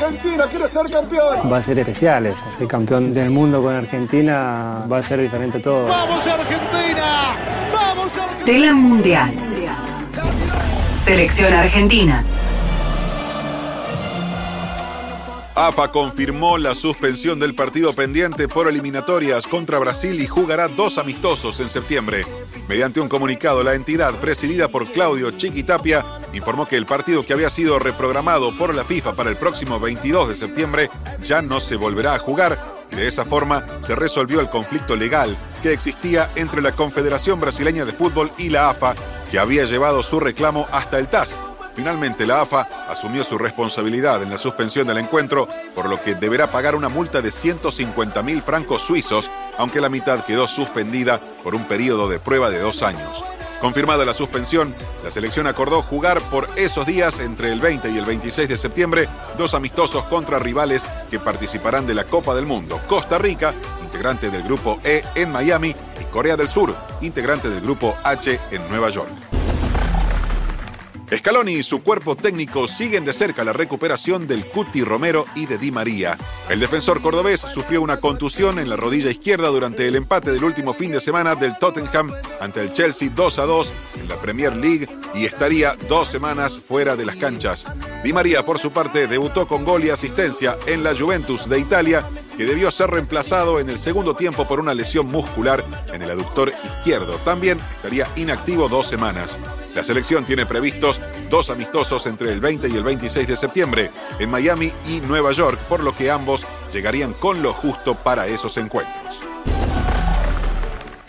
Argentina quiere ser campeón. Va a ser especial, ser campeón del mundo con Argentina va a ser diferente todo. ¡Vamos Argentina! ¡Vamos Argentina! Tela Mundial. Selección Argentina. AFA confirmó la suspensión del partido pendiente por eliminatorias contra Brasil y jugará dos amistosos en septiembre. Mediante un comunicado, la entidad, presidida por Claudio Chiquitapia, informó que el partido que había sido reprogramado por la FIFA para el próximo 22 de septiembre ya no se volverá a jugar y de esa forma se resolvió el conflicto legal que existía entre la Confederación Brasileña de Fútbol y la AFA, que había llevado su reclamo hasta el TAS Finalmente, la AFA asumió su responsabilidad en la suspensión del encuentro, por lo que deberá pagar una multa de 150 mil francos suizos, aunque la mitad quedó suspendida por un periodo de prueba de dos años. Confirmada la suspensión, la selección acordó jugar por esos días entre el 20 y el 26 de septiembre dos amistosos contra rivales que participarán de la Copa del Mundo. Costa Rica, integrante del grupo E en Miami, y Corea del Sur, integrante del grupo H en Nueva York. Scaloni y su cuerpo técnico siguen de cerca la recuperación del Cuti Romero y de Di María. El defensor cordobés sufrió una contusión en la rodilla izquierda durante el empate del último fin de semana del Tottenham ante el Chelsea 2 a 2 en la Premier League y estaría dos semanas fuera de las canchas. Di María, por su parte, debutó con gol y asistencia en la Juventus de Italia, que debió ser reemplazado en el segundo tiempo por una lesión muscular en el aductor izquierdo. También estaría inactivo dos semanas. La selección tiene previstos dos amistosos entre el 20 y el 26 de septiembre en Miami y Nueva York, por lo que ambos llegarían con lo justo para esos encuentros.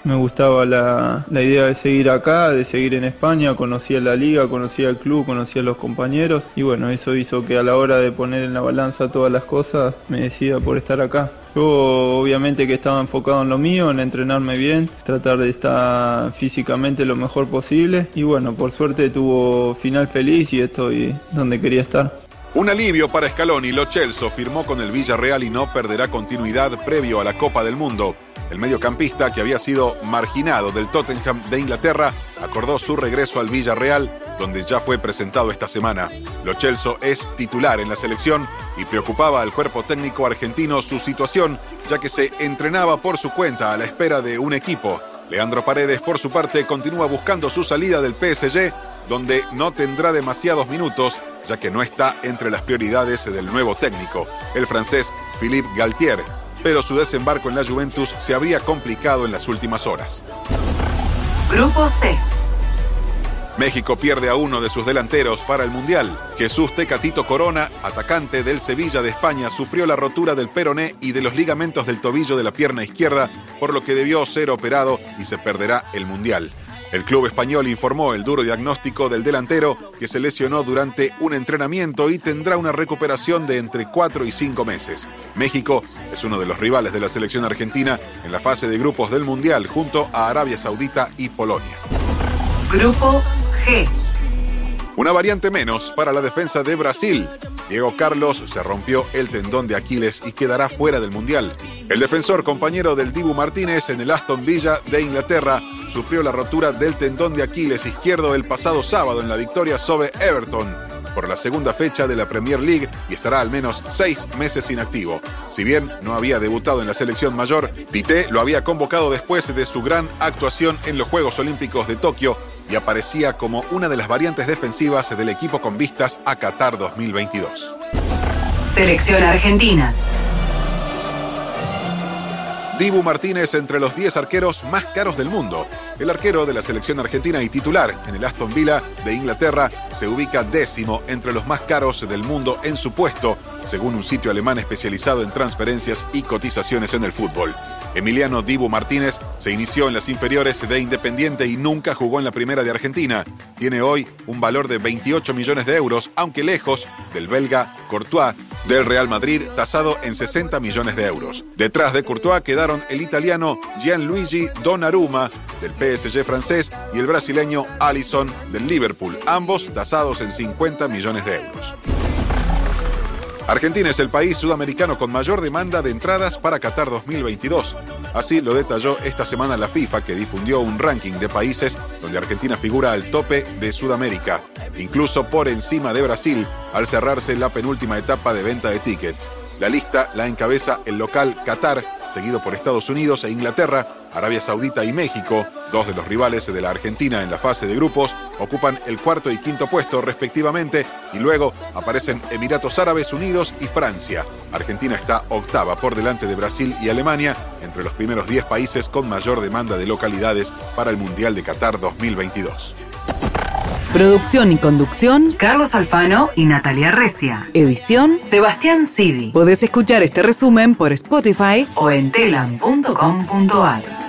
Me gustaba la, idea de seguir acá, de seguir en España, conocía la liga, conocía el club, conocía los compañeros y bueno, eso hizo que a la hora de poner en la balanza todas las cosas me decida por estar acá. Yo obviamente que estaba enfocado en lo mío, en entrenarme bien, tratar de estar físicamente lo mejor posible y bueno, por suerte tuvo final feliz y estoy donde quería estar. Un alivio para Scaloni, Lo Celso firmó con el Villarreal y no perderá continuidad previo a la Copa del Mundo. El mediocampista, que había sido marginado del Tottenham de Inglaterra, acordó su regreso al Villarreal, donde ya fue presentado esta semana. Lo Celso es titular en la selección y preocupaba al cuerpo técnico argentino su situación, ya que se entrenaba por su cuenta a la espera de un equipo. Leandro Paredes, por su parte, continúa buscando su salida del PSG, donde no tendrá demasiados minutos ya que no está entre las prioridades del nuevo técnico, el francés Philippe Galtier, pero su desembarco en la Juventus se había complicado en las últimas horas. Grupo C. México pierde a uno de sus delanteros para el Mundial. Jesús Tecatito Corona, atacante del Sevilla de España, sufrió la rotura del peroné y de los ligamentos del tobillo de la pierna izquierda, por lo que debió ser operado y se perderá el Mundial. El club español informó el duro diagnóstico del delantero que se lesionó durante un entrenamiento y tendrá una recuperación de entre 4 y 5 meses. México es uno de los rivales de la selección argentina en la fase de grupos del Mundial junto a Arabia Saudita y Polonia. Grupo G. Una variante menos para la defensa de Brasil. Diego Carlos se rompió el tendón de Aquiles y quedará fuera del Mundial. El defensor compañero del Dibu Martínez en el Aston Villa de Inglaterra sufrió la rotura del tendón de Aquiles izquierdo el pasado sábado en la victoria sobre Everton por la segunda fecha de la Premier League y estará al menos seis meses inactivo. Si bien no había debutado en la selección mayor, Tite lo había convocado después de su gran actuación en los Juegos Olímpicos de Tokio y aparecía como una de las variantes defensivas del equipo con vistas a Qatar 2022. Selección Argentina. Dibu Martínez entre los 10 arqueros más caros del mundo. El arquero de la selección argentina y titular en el Aston Villa de Inglaterra se ubica décimo entre los más caros del mundo en su puesto, según un sitio alemán especializado en transferencias y cotizaciones en el fútbol. Emiliano Dibu Martínez se inició en las inferiores de Independiente y nunca jugó en la primera de Argentina. Tiene hoy un valor de 28 millones de euros, aunque lejos del belga Courtois del Real Madrid, tasado en 60 millones de euros. Detrás de Courtois quedaron el italiano Gianluigi Donnarumma del PSG francés y el brasileño Alisson del Liverpool, ambos tasados en 50 millones de euros. Argentina es el país sudamericano con mayor demanda de entradas para Qatar 2022. Así lo detalló esta semana la FIFA, que difundió un ranking de países donde Argentina figura al tope de Sudamérica, incluso por encima de Brasil, al cerrarse la penúltima etapa de venta de tickets. La lista la encabeza el local Qatar, seguido por Estados Unidos e Inglaterra, Arabia Saudita y México, dos de los rivales de la Argentina en la fase de grupos, ocupan el cuarto y quinto puesto respectivamente y luego aparecen Emiratos Árabes Unidos y Francia. Argentina está octava por delante de Brasil y Alemania, entre los primeros 10 países con mayor demanda de localidades para el Mundial de Qatar 2022. Producción y conducción, Carlos Alfano y Natalia Recia. Edición, Sebastián Sidi. Podés escuchar este resumen por Spotify o en telam.com.ar.